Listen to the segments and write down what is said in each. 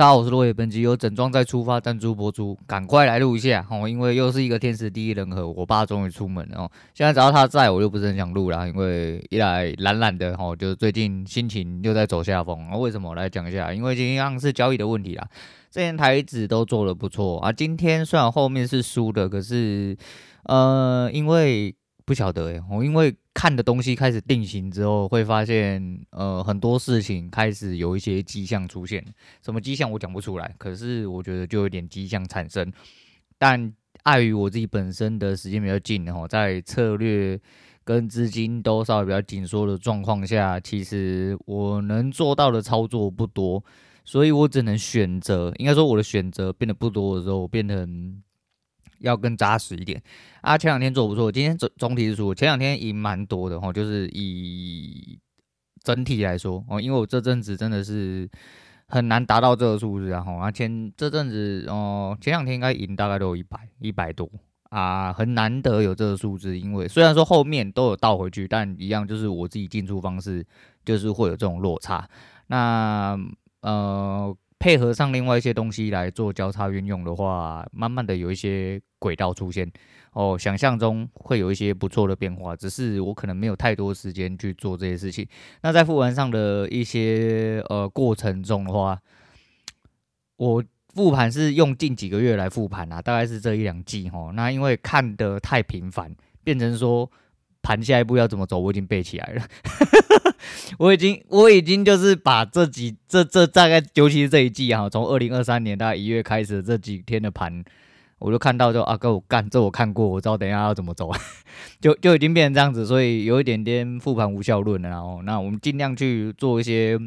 大家好，我是落叶，本集由整装再出发赞助播出，赶快来录一下哦，因为又是一个天时地利人和，我爸终于出门了哦。现在只要他在，我就不是很想录了，因为一来懒懒的哦，就最近心情又在走下风。那为什么我来讲一下？因为今天是交易的问题啦。这前台子都做的不错啊，今天虽然后面是输的，可是呃，因为。不晓得诶，我因为看的东西开始定型之后，会发现呃很多事情开始有一些迹象出现。什么迹象我讲不出来，可是我觉得就有点迹象产生。但碍于我自己本身的时间比较紧哦，在策略跟资金都稍微比较紧缩的状况下，其实我能做到的操作不多，所以我只能选择。应该说我的选择变得不多的时候，我变得很。要更扎实一点啊！前两天做不错，今天总总体是输。前两天赢蛮多的哈，就是以整体来说哦，因为我这阵子真的是很难达到这个数字，然后啊前这阵子哦，前两天应该赢大概都有一百一百多啊，很难得有这个数字。因为虽然说后面都有倒回去，但一样就是我自己进出方式就是会有这种落差。那呃。配合上另外一些东西来做交叉运用的话，慢慢的有一些轨道出现哦，想象中会有一些不错的变化，只是我可能没有太多时间去做这些事情。那在复盘上的一些呃过程中的话，我复盘是用近几个月来复盘啊，大概是这一两季哦。那因为看得太频繁，变成说。盘下一步要怎么走，我已经背起来了。我已经，我已经就是把这几这这大概，尤其是这一季哈，从二零二三年大概一月开始这几天的盘，我就看到就啊，哥我干这我看过，我知道等一下要怎么走，就就已经变成这样子，所以有一点点复盘无效论了。然后，那我们尽量去做一些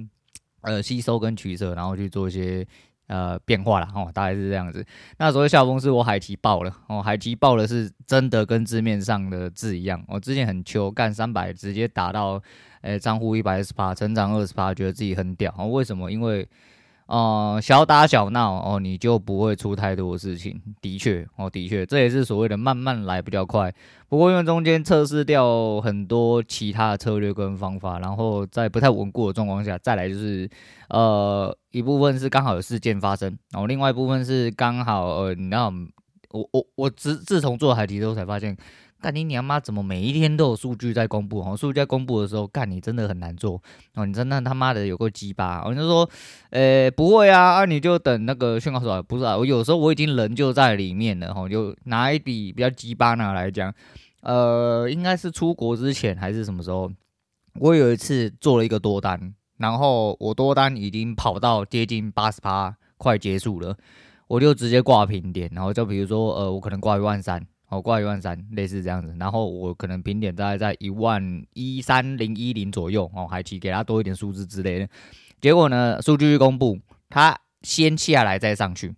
呃吸收跟取舍，然后去做一些。呃，变化了哦，大概是这样子。那所谓下风是我海提爆了哦，海提爆了是真的跟字面上的字一样。我之前很秋干三百，直接打到诶账户一百二十八，成长二十八，觉得自己很屌。哦，为什么？因为。哦、小打小闹哦，你就不会出太多事情。的确，哦，的确，这也是所谓的慢慢来比较快。不过因为中间测试掉很多其他的策略跟方法，然后在不太稳固的状况下，再来就是呃一部分是刚好有事件发生，然后另外一部分是刚好呃，你知道，我我我自自从做海底之后才发现。干你娘妈！怎么每一天都有数据在公布？哦，数据在公布的时候，干你真的很难做哦，你真的他妈的有够鸡巴！我就说，呃、不会啊，啊，你就等那个讯号出来。不是啊，我有时候我已经人就在里面了，哦，就拿一笔比较鸡巴拿来讲，呃，应该是出国之前还是什么时候，我有一次做了一个多单，然后我多单已经跑到接近八十趴，快结束了，我就直接挂平点，然后就比如说，呃，我可能挂一万三。我挂一万三，类似这样子，然后我可能平点大概在一万一三零一零左右哦，还去给他多一点数字之类的。结果呢，数据一公布，他先下来再上去，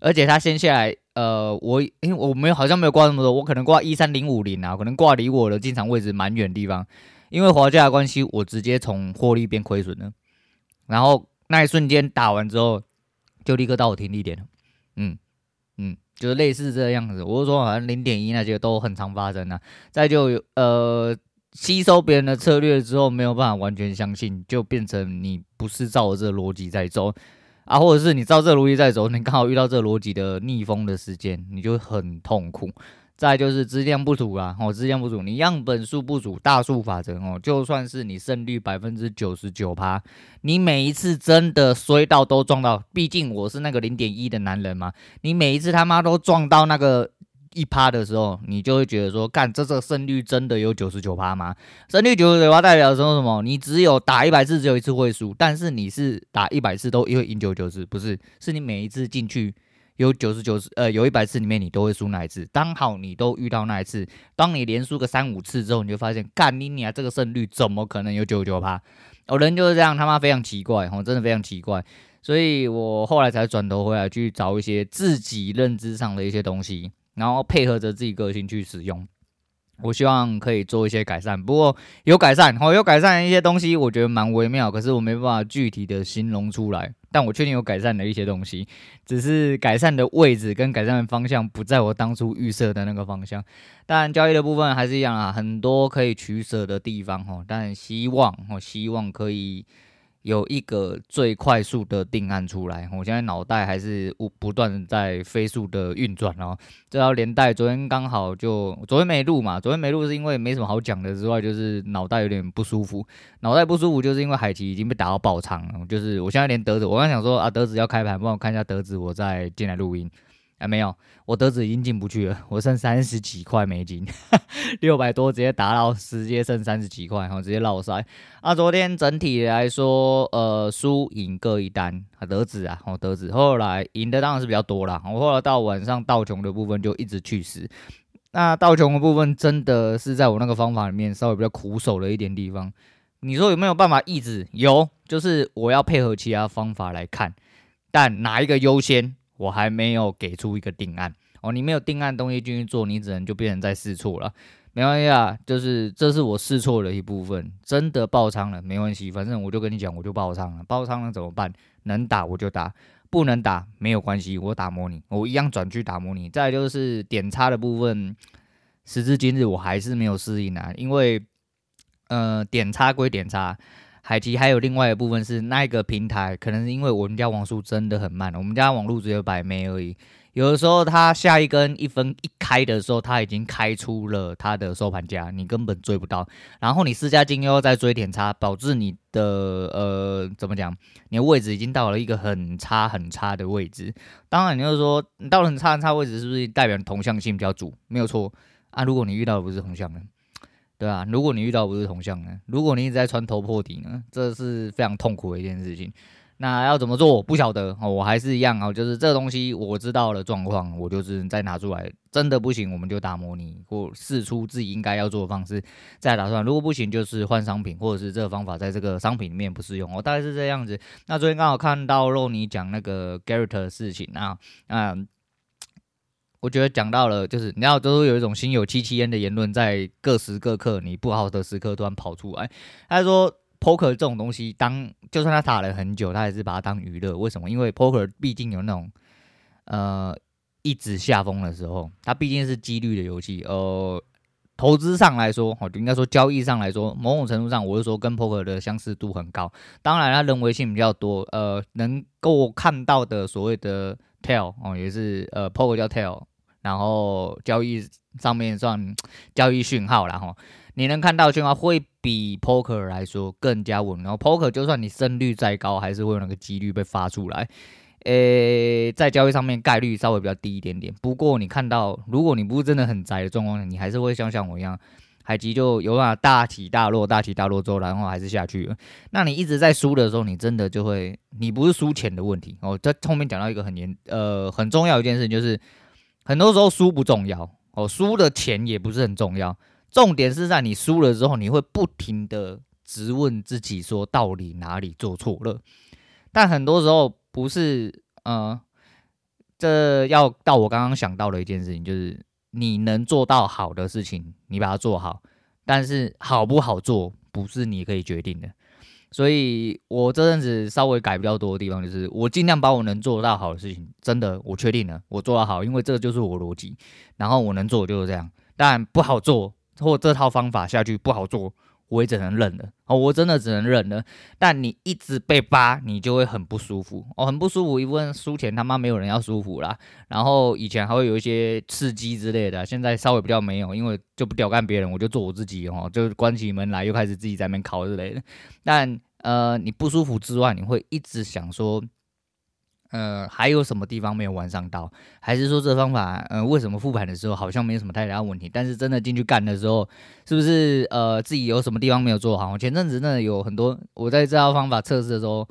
而且他先下来，呃，我因为我没有好像没有挂那么多，我可能挂一三零五零啊，可能挂离我的进场位置蛮远的地方，因为滑价的关系，我直接从获利变亏损了。然后那一瞬间打完之后，就立刻到我停利点了，嗯嗯。就是类似这样子，我是说，好像零点一那些都很常发生啊。再就呃，吸收别人的策略之后，没有办法完全相信，就变成你不是照着这逻辑在走啊，或者是你照这逻辑在走，你刚好遇到这逻辑的逆风的时间，你就很痛苦。再就是质量不足啊，哦，质量不足，你样本数不足，大数法则哦，就算是你胜率百分之九十九趴，你每一次真的衰到都撞到，毕竟我是那个零点一的男人嘛，你每一次他妈都撞到那个一趴的时候，你就会觉得说，干这这胜率真的有九十九趴吗？胜率九十九趴代表说什么？你只有打一百次只有一次会输，但是你是打一百次都会赢九九次，不是？是你每一次进去。有九十九次，呃，有一百次里面你都会输那一次，刚好你都遇到那一次。当你连输个三五次之后，你就发现，干你你啊，这个胜率怎么可能有九九趴？哦人就是这样，他妈非常奇怪，哦，真的非常奇怪。所以我后来才转头回来去找一些自己认知上的一些东西，然后配合着自己个性去使用。我希望可以做一些改善，不过有改善，哦，有改善一些东西，我觉得蛮微妙，可是我没办法具体的形容出来。但我确定有改善的一些东西，只是改善的位置跟改善的方向不在我当初预设的那个方向。但交易的部分还是一样啊，很多可以取舍的地方哈。但希望，我希望可以有一个最快速的定案出来，我现在脑袋还是不不断在飞速的运转哦。这条连带昨天刚好就昨天没录嘛，昨天没录是因为没什么好讲的之外，就是脑袋有点不舒服。脑袋不舒服就是因为海奇已经被打到爆仓了，就是我现在连德子，我刚想说啊，德子要开盘，帮我看一下德子，我再进来录音。啊、没有，我德子已经进不去了，我剩三十几块美金，六百多直接打到直接剩三十几块，然后直接落塞。啊，昨天整体来说，呃，输赢各一单，啊，德子啊，哦，德子后来赢的当然是比较多啦。我后来到晚上道琼的部分就一直去死，那道琼的部分真的是在我那个方法里面稍微比较苦手的一点地方。你说有没有办法抑制？有，就是我要配合其他方法来看，但哪一个优先？我还没有给出一个定案哦，你没有定案东西进去做，你只能就变成在试错了。没关系啊，就是这是我试错的一部分，真的爆仓了没关系，反正我就跟你讲，我就爆仓了，爆仓了怎么办？能打我就打，不能打没有关系，我打模拟，我一样转去打模拟。再就是点差的部分，时至今日我还是没有适应啊，因为呃点差归点差。海奇还有另外一部分是那一个平台，可能是因为我们家网速真的很慢，我们家网路只有百 M 而已。有的时候它下一根一分一开的时候，它已经开出了它的收盘价，你根本追不到。然后你市价金又要再追点差，导致你的呃怎么讲，你的位置已经到了一个很差很差的位置。当然你就是说你到了很差很差位置，是不是代表你同向性比较足？没有错啊。如果你遇到的不是同向呢？对啊，如果你遇到不是同向呢？如果你一直在穿头破底呢？这是非常痛苦的一件事情。那要怎么做？不晓得哦，我还是一样哦，就是这个东西我知道了状况，我就是再拿出来。真的不行，我们就打模拟或试出自己应该要做的方式再打算。如果不行，就是换商品，或者是这个方法在这个商品里面不适用。我大概是这样子。那昨天刚好看到肉你讲那个 Garrett 的事情啊，嗯。我觉得讲到了，就是你要都有一种心有戚戚焉的言论，在各时各刻你不好的时刻突然跑出来。他说，poker 这种东西，当就算他打了很久，他还是把它当娱乐。为什么？因为 poker 毕竟有那种呃一直下风的时候，它毕竟是几率的游戏。呃，投资上来说，哦，应该说交易上来说，某种程度上，我是说跟 poker 的相似度很高。当然，它人为性比较多。呃，能够看到的所谓的 tell 哦，也是呃 poker 叫 tell。然后交易上面算 交易讯号，然后你能看到讯号会比 poker 来说更加稳。然后 poker 就算你胜率再高，还是会有那个几率被发出来。诶，在交易上面概率稍微比较低一点点。不过你看到，如果你不是真的很宅的状况，你还是会像像我一样，海基就有办法大起大落，大起大落之后，然后还是下去了。那你一直在输的时候，你真的就会，你不是输钱的问题哦。在后面讲到一个很严呃很重要一件事就是。很多时候输不重要哦，输的钱也不是很重要，重点是在你输了之后，你会不停的质问自己说到底哪里做错了。但很多时候不是，呃，这要到我刚刚想到的一件事情，就是你能做到好的事情，你把它做好，但是好不好做不是你可以决定的。所以我这阵子稍微改比较多的地方，就是我尽量把我能做到好的事情，真的我确定了，我做到好，因为这就是我逻辑。然后我能做就是这样，但不好做或这套方法下去不好做。我也只能忍了哦，我真的只能忍了。但你一直被扒，你就会很不舒服哦，很不舒服。一问输钱，他妈没有人要舒服啦。然后以前还会有一些刺激之类的，现在稍微比较没有，因为就不屌干别人，我就做我自己哦，就关起门来又开始自己在那边烤之类的。但呃，你不舒服之外，你会一直想说。呃，还有什么地方没有完善到？还是说这方法，呃，为什么复盘的时候好像没有什么太大问题？但是真的进去干的时候，是不是呃自己有什么地方没有做好？我前阵子真的有很多，我在这套方法测试的时候。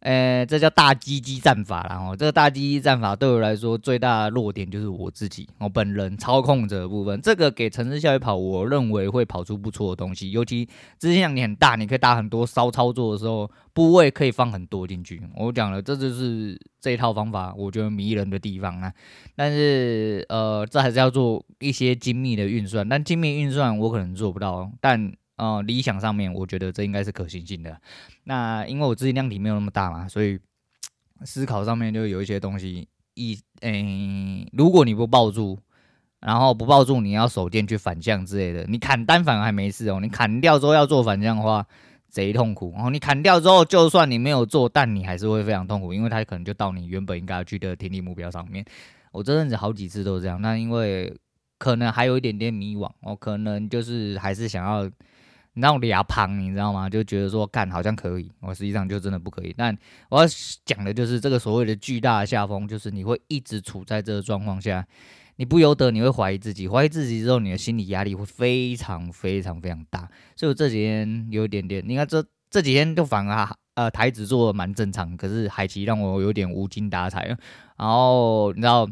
呃，这叫大鸡鸡战法啦。哦，这个大鸡鸡战法对我来说最大的弱点就是我自己，我本人操控者的部分。这个给程式下去跑，我认为会跑出不错的东西。尤其资金量你很大，你可以打很多骚操作的时候，部位可以放很多进去。我讲了，这就是这一套方法我觉得迷人的地方啊。但是呃，这还是要做一些精密的运算，但精密运算我可能做不到，但。哦，理想上面，我觉得这应该是可行性的。那因为我资金量体没有那么大嘛，所以思考上面就有一些东西。一，诶、如果你不抱住，然后不抱住，你要手电去反向之类的，你砍单反还没事哦。你砍掉之后要做反向的话，贼痛苦。然后你砍掉之后，就算你没有做，但你还是会非常痛苦，因为它可能就到你原本应该要去的听力目标上面。我这阵子好几次都是这样，那因为可能还有一点点迷惘，我可能就是还是想要那种俩旁，你知道吗？就觉得说干好像可以，我实际上就真的不可以。但我要讲的就是这个所谓的巨大的下风，就是你会一直处在这个状况下。你不由得你会怀疑自己，怀疑自己之后，你的心理压力会非常非常非常大。所以我这几天有一点点，你看这这几天就反而呃台子做的蛮正常，可是海奇让我有点无精打采。然后你知道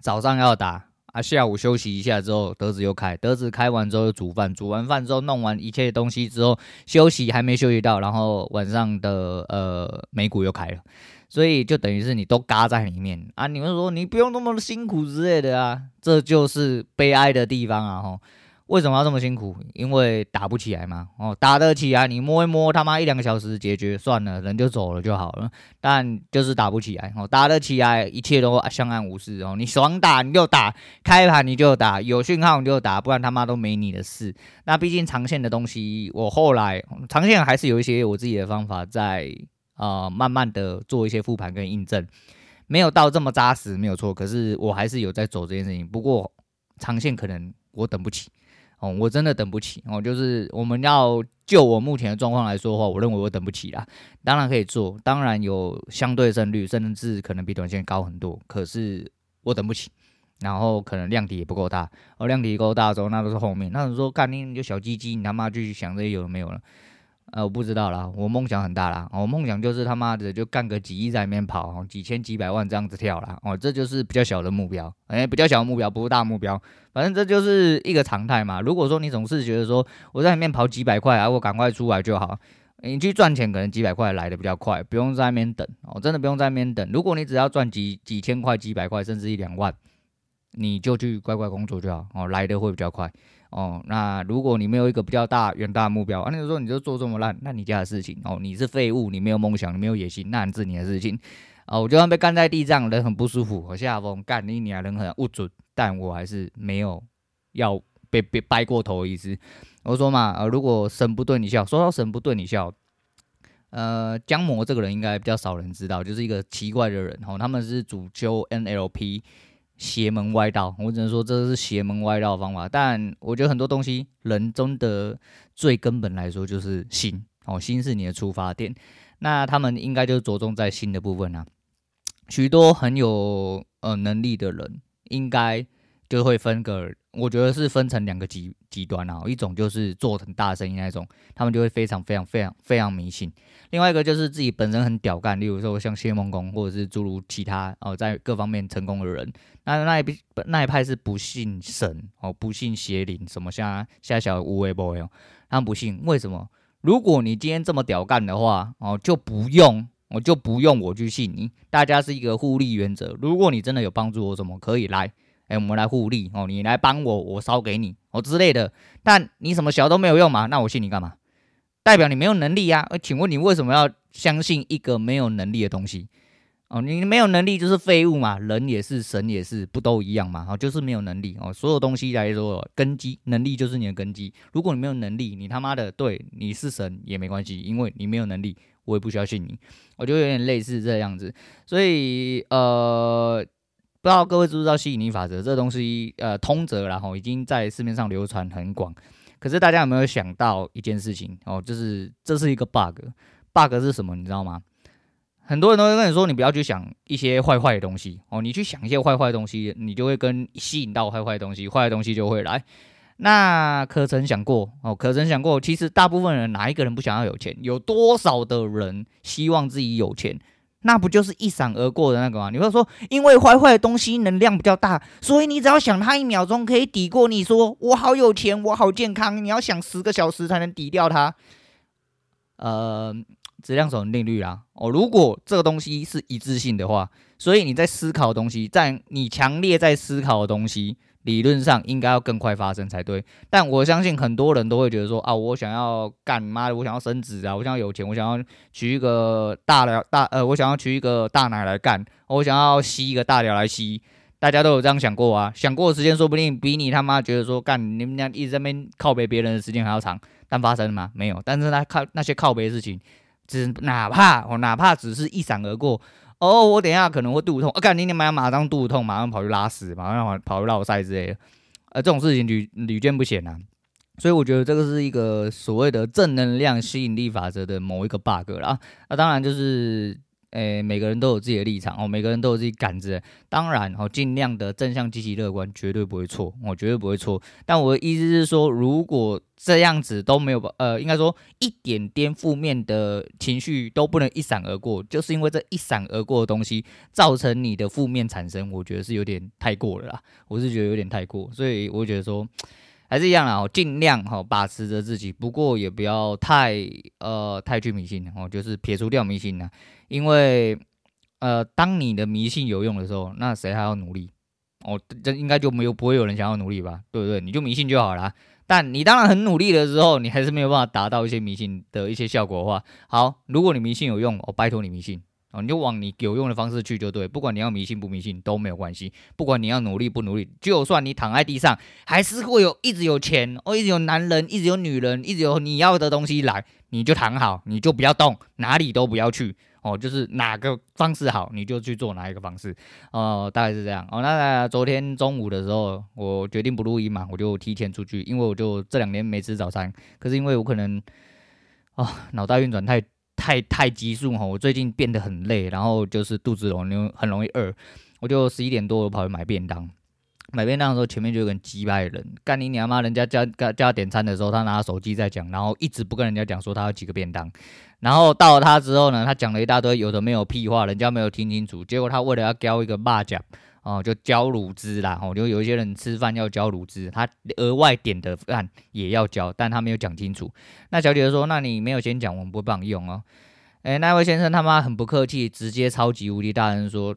早上要打啊，下午休息一下之后，德子又开，德子开完之后又煮饭，煮完饭之后弄完一切东西之后休息还没休息到，然后晚上的呃美股又开了。所以就等于是你都嘎在里面啊！你们说你不用那么辛苦之类的啊，这就是悲哀的地方啊！吼，为什么要这么辛苦？因为打不起来嘛。哦，打得起来，你摸一摸，他妈一两个小时解决算了，人就走了就好了。但就是打不起来，哦，打得起来，一切都相安无事哦。你爽打你就打，开盘你就打，有讯号你就打，不然他妈都没你的事。那毕竟长线的东西，我后来长线还是有一些我自己的方法在。啊、呃，慢慢的做一些复盘跟印证，没有到这么扎实，没有错。可是我还是有在走这件事情。不过长线可能我等不起哦，我真的等不起哦。就是我们要就我目前的状况来说的话，我认为我等不起啦。当然可以做，当然有相对胜率，甚至可能比短线高很多。可是我等不起，然后可能量体也不够大。哦，量体够大的时候，那都是后面。那你说干你你就小鸡鸡，你他妈就去想这些有没有了？呃，我不知道啦，我梦想很大啦，我梦想就是他妈的就干个几亿在里面跑，几千几百万这样子跳啦，哦，这就是比较小的目标，哎、欸，比较小的目标，不是大目标，反正这就是一个常态嘛。如果说你总是觉得说我在里面跑几百块啊，我赶快出来就好，你去赚钱可能几百块来的比较快，不用在那边等哦，真的不用在那边等。如果你只要赚几几千块、几百块，甚至一两万，你就去乖乖工作就好，哦，来的会比较快。哦，那如果你没有一个比较大远大目标，啊，那个时候你就做这么烂，那你家的事情哦，你是废物，你没有梦想，你没有野心，那是你的事情。哦，我就算被干在地上，人很不舒服，我下风干你，你还人很不准，但我还是没有要被被掰过头的意思。我说嘛，呃，如果神不对你笑，说到神不对你笑，呃，江魔这个人应该比较少人知道，就是一个奇怪的人哦，他们是主修 NLP。邪门歪道，我只能说这是邪门歪道的方法。但我觉得很多东西，人真的最根本来说就是心哦，心是你的出发点。那他们应该就着重在心的部分啊。许多很有呃能力的人，应该就会分个，我觉得是分成两个极极端啊。一种就是做很大声音那种，他们就会非常非常非常非常迷信。另外一个就是自己本身很屌干，例如说像谢孟恭，或者是诸如其他哦，在各方面成功的人。那那一那一派是不信神哦，不信邪灵，什么像像小乌龟 boy 哦，他们不信。为什么？如果你今天这么屌干的话哦，就不用我就不用我去信你。大家是一个互利原则。如果你真的有帮助我，什么可以来？哎，我们来互利哦，你来帮我，我烧给你哦之类的。但你什么小都没有用嘛？那我信你干嘛？代表你没有能力呀？请问你为什么要相信一个没有能力的东西？哦，你没有能力就是废物嘛，人也是，神也是，不都一样嘛？哦，就是没有能力哦。所有东西来说，根基能力就是你的根基。如果你没有能力，你他妈的对你是神也没关系，因为你没有能力，我也不需要信你。我觉得有点类似这样子。所以呃，不知道各位知不知道吸引力法则这东西？呃，通则然后已经在市面上流传很广。可是大家有没有想到一件事情？哦，就是这是一个 bug。bug 是什么？你知道吗？很多人都会跟你说，你不要去想一些坏坏的东西哦，你去想一些坏坏的东西，你就会跟吸引到坏坏的东西，坏的东西就会来。那可曾想过哦？可曾想过，其实大部分人哪一个人不想要有钱？有多少的人希望自己有钱？那不就是一闪而过的那个吗？你会说，因为坏坏的东西能量比较大，所以你只要想它一秒钟可以抵过你说我好有钱，我好健康。你要想十个小时才能抵掉它。呃。质量守恒定律啦，哦，如果这个东西是一致性的话，所以你在思考的东西，在你强烈在思考的东西，理论上应该要更快发生才对。但我相信很多人都会觉得说啊，我想要干妈的，我想要升职啊，我想要有钱，我想要娶一个大的大呃，我想要娶一个大奶来干，我想要吸一个大鸟来吸。大家都有这样想过啊，想过的时间说不定比你他妈觉得说干你们俩一直在那边靠北别人的时间还要长，但发生了吗？没有。但是那靠那些靠北的事情，只哪怕哦，哪怕只是一闪而过，哦，我等一下可能会肚子痛，啊干你你妈马上肚子痛，马上跑去拉屎，马上跑跑去落赛之类的，呃，这种事情屡屡见不鲜啊。所以我觉得这个是一个所谓的正能量吸引力法则的某一个 bug 啦。那当然就是。诶，每个人都有自己的立场哦，每个人都有自己感知。当然哦，尽量的正向、积极、乐观，绝对不会错，我、哦、绝对不会错。但我的意思是说，如果这样子都没有，呃，应该说一点点负面的情绪都不能一闪而过，就是因为这一闪而过的东西造成你的负面产生，我觉得是有点太过了啦。我是觉得有点太过，所以我觉得说。还是一样啦，哦，尽量哈把持着自己，不过也不要太呃太去迷信哦，就是撇除掉迷信呢，因为呃当你的迷信有用的时候，那谁还要努力？哦，这应该就没有不会有人想要努力吧？对不对？你就迷信就好啦。但你当然很努力的时候，你还是没有办法达到一些迷信的一些效果的话，好，如果你迷信有用，我拜托你迷信。哦，你就往你有用的方式去就对，不管你要迷信不迷信都没有关系，不管你要努力不努力，就算你躺在地上，还是会有一直有钱哦，一直有男人，一直有女人，一直有你要的东西来，你就躺好，你就不要动，哪里都不要去哦，就是哪个方式好，你就去做哪一个方式哦，大概是这样哦。那昨天中午的时候，我决定不录音嘛，我就提前出去，因为我就这两年没吃早餐，可是因为我可能啊脑袋运转太。太太急速哈，我最近变得很累，然后就是肚子容易很容易饿，我就十一点多我跑去买便当。买便当的时候，前面就有个鸡掰人，干你娘妈！人家叫叫他点餐的时候，他拿手机在讲，然后一直不跟人家讲说他有几个便当。然后到了他之后呢，他讲了一大堆有的没有屁话，人家没有听清楚。结果他为了要交一个霸奖。哦，就交卤汁啦，哦，就有一些人吃。饭要交卤汁，他额外点的饭也要交，但他没有讲清楚。那小姐就说：“那你没有先讲，我们不会帮用哦。”哎，那位先生他妈很不客气，直接超级无敌大声说：“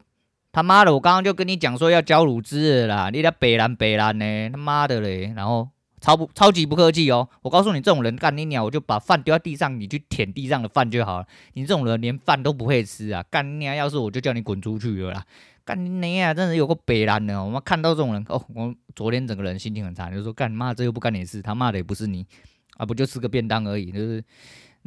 他妈的，我刚刚就跟你讲说要交卤汁了啦，你在北兰北兰呢，他妈的嘞！”然后超不超级不客气哦，我告诉你这种人干你鸟，我就把饭丢在地上，你去舔地上的饭就好了。你这种人连饭都不会吃啊，干你鸟！要是我就叫你滚出去了啦。干你啊！真的有个北兰的，我们看到这种人哦，我昨天整个人心情很差，就说干妈这又不干你事，他骂的也不是你啊，不就吃个便当而已，就是。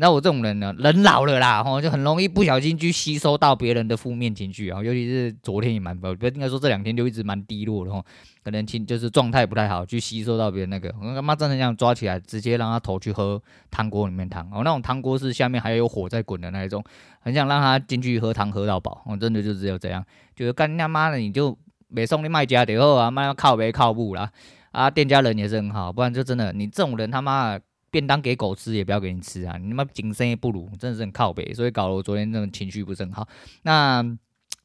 那我这种人呢，人老了啦，吼，就很容易不小心去吸收到别人的负面情绪啊，尤其是昨天也蛮，不应该说这两天就一直蛮低落的吼，可能情就是状态不太好，去吸收到别人那个，我他妈真的这样抓起来，直接让他头去喝汤锅里面汤，哦，那种汤锅是下面还有火在滚的那一种，很想让他进去喝汤喝到饱，我真的就只有这样，就是干他妈的你就没送你卖家的后啊，卖靠北靠步啦，啊，店家人也是很好，不然就真的你这种人他妈的。便当给狗吃也不要给你吃啊！你他妈谨慎也不如，真的是很靠北，所以搞得我昨天那种情绪不是很好。那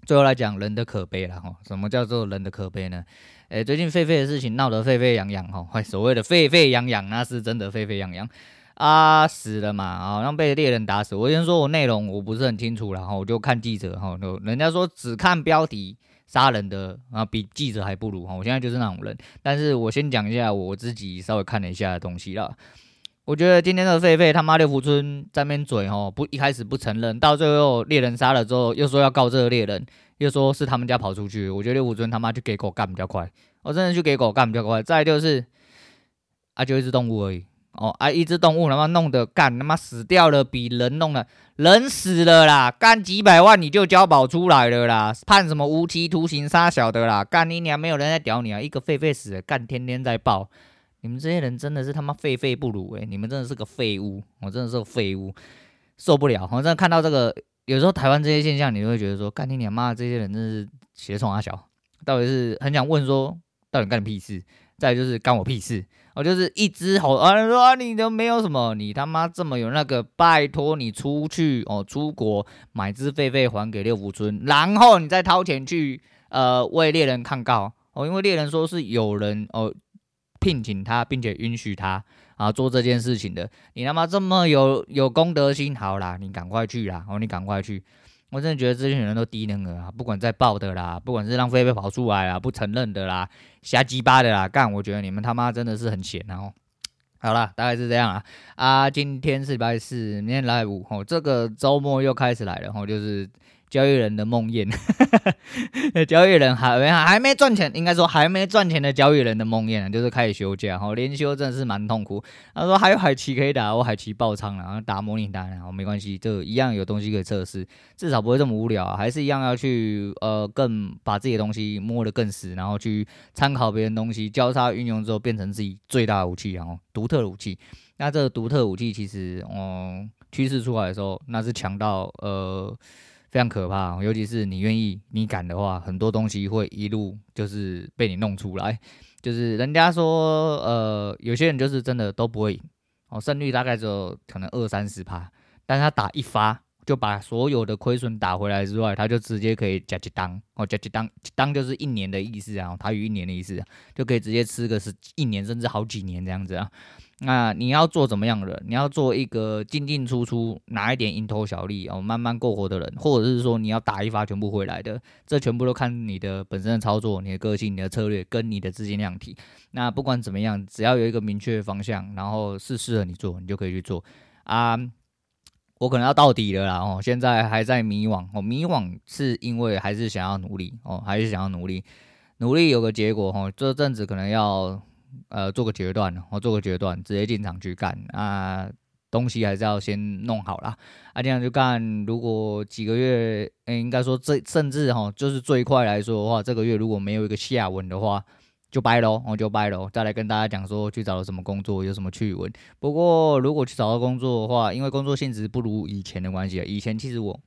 最后来讲人的可悲了哈，什么叫做人的可悲呢？诶、最近狒狒的事情闹得沸沸扬扬哈，所谓的沸沸扬扬那是真的沸沸扬扬啊，死了嘛，好像被猎人打死。我先说我内容我不是很清楚，然后我就看记者哈，人家说只看标题杀人的啊，比记者还不如哈。我现在就是那种人，但是我先讲一下我自己稍微看了一下的东西啦。我觉得今天的狒狒他妈六福村在那边嘴吼，不一开始不承认，到最后猎人杀了之后又说要告这个猎人，又说是他们家跑出去。我觉得六福村他妈就给狗干比较快，我真的就给狗干比较快。再就是啊，就一只动物而已哦，啊，一只动物他妈弄得干他妈死掉了，比人弄的人死了啦，干几百万你就交保出来了啦，判什么无期徒刑杀小的啦，干你娘没有人在屌你啊，一个狒狒死了，干天天在报。你们这些人真的是他妈废废不如诶、你们真的是个废物，我真的是个废物，受不了！我真的看到这个，有时候台湾这些现象，你会觉得说，干你娘妈，这些人真是邪冲阿小，到底是很想问说，到底干你屁事？再就是干我屁事？我就是一只猴啊，说啊，你都没有什么，你他妈这么有那个，拜托你出去哦，出国买只狒狒还给六福村，然后你再掏钱去呃为猎人抗告哦，因为猎人说是有人哦。聘请他，并且允许他啊做这件事情的，你他妈这么有有公德心，好啦，你赶快去啦，哦，你赶快去，我真的觉得这些人都低能儿啊，不管在报的啦，不管是让狒狒跑出来啊，不承认的啦，瞎鸡巴的啦，干，我觉得你们他妈真的是很闲，然后，好啦，大概是这样啊，啊，今天是礼拜四，明天礼拜五，哦，这个周末又开始来了，哦，就是交易人的梦魇，交易人还没还没赚钱，应该说还没赚钱的交易人的梦魇就是开始休假，哈，连休真的是蛮痛苦。他说还有海奇可以打，我海奇爆仓了，然后打模拟单，然后没关系，这一样有东西可以测试，至少不会这么无聊，还是一样要去呃更把自己的东西摸得更死，然后去参考别人东西，交叉运用之后变成自己最大的武器，然后独特的武器。那这个独特武器其实，嗯，趋势出来的时候，那是强到呃。非常可怕，尤其是你愿意、你敢的话，很多东西会一路就是被你弄出来。就是人家说，呃，有些人就是真的都不会赢，哦，胜率大概只有可能二三十趴，但他打一发就把所有的亏损打回来之外，他就直接可以加几当，哦，加几当，当就是一年的意思啊，台语一年的意思，就可以直接吃个是一年甚至好几年这样子啊。那你要做怎么样的？你要做一个进进出出拿一点蝇头小利哦，慢慢过活的人，或者是说你要打一发全部回来的，这全部都看你的本身的操作、你的个性、你的策略跟你的资金量体。那不管怎么样，只要有一个明确的方向，然后是适合你做，你就可以去做啊。我可能要到底了啦哦，现在还在迷惘哦，迷惘是因为还是想要努力哦，还是想要努力，努力有个结果哦，这阵子可能要。呃，做个决断，我做个决断，直接进场去干啊！东西还是要先弄好啦。啊，这样就干。如果几个月，欸、应该说这甚至哈，就是最快来说的话，这个月如果没有一个下文的话，就掰喽，我就掰喽。再来跟大家讲说去找了什么工作，有什么趣闻。不过如果去找到工作的话，因为工作性质不如以前的关系，以前其实我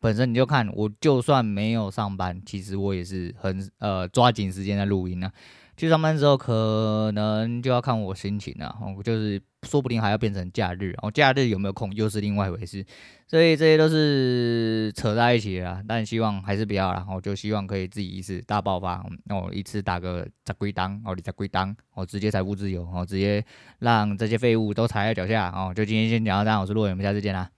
本身你就看，我就算没有上班，其实我也是很呃抓紧时间在录音呢。去上班之后，可能就要看我心情了。我就是说不定还要变成假日，哦，假日有没有空又是另外一回事。所以这些都是扯在一起的啦。但希望还是不要啦。我就希望可以自己一次大爆发，我，一次打个十几档，哦，你十几档，哦，直接财富自由，哦，直接让这些废物都踩在脚下。哦，就今天先讲到这，我是洛远，我们下次见啦。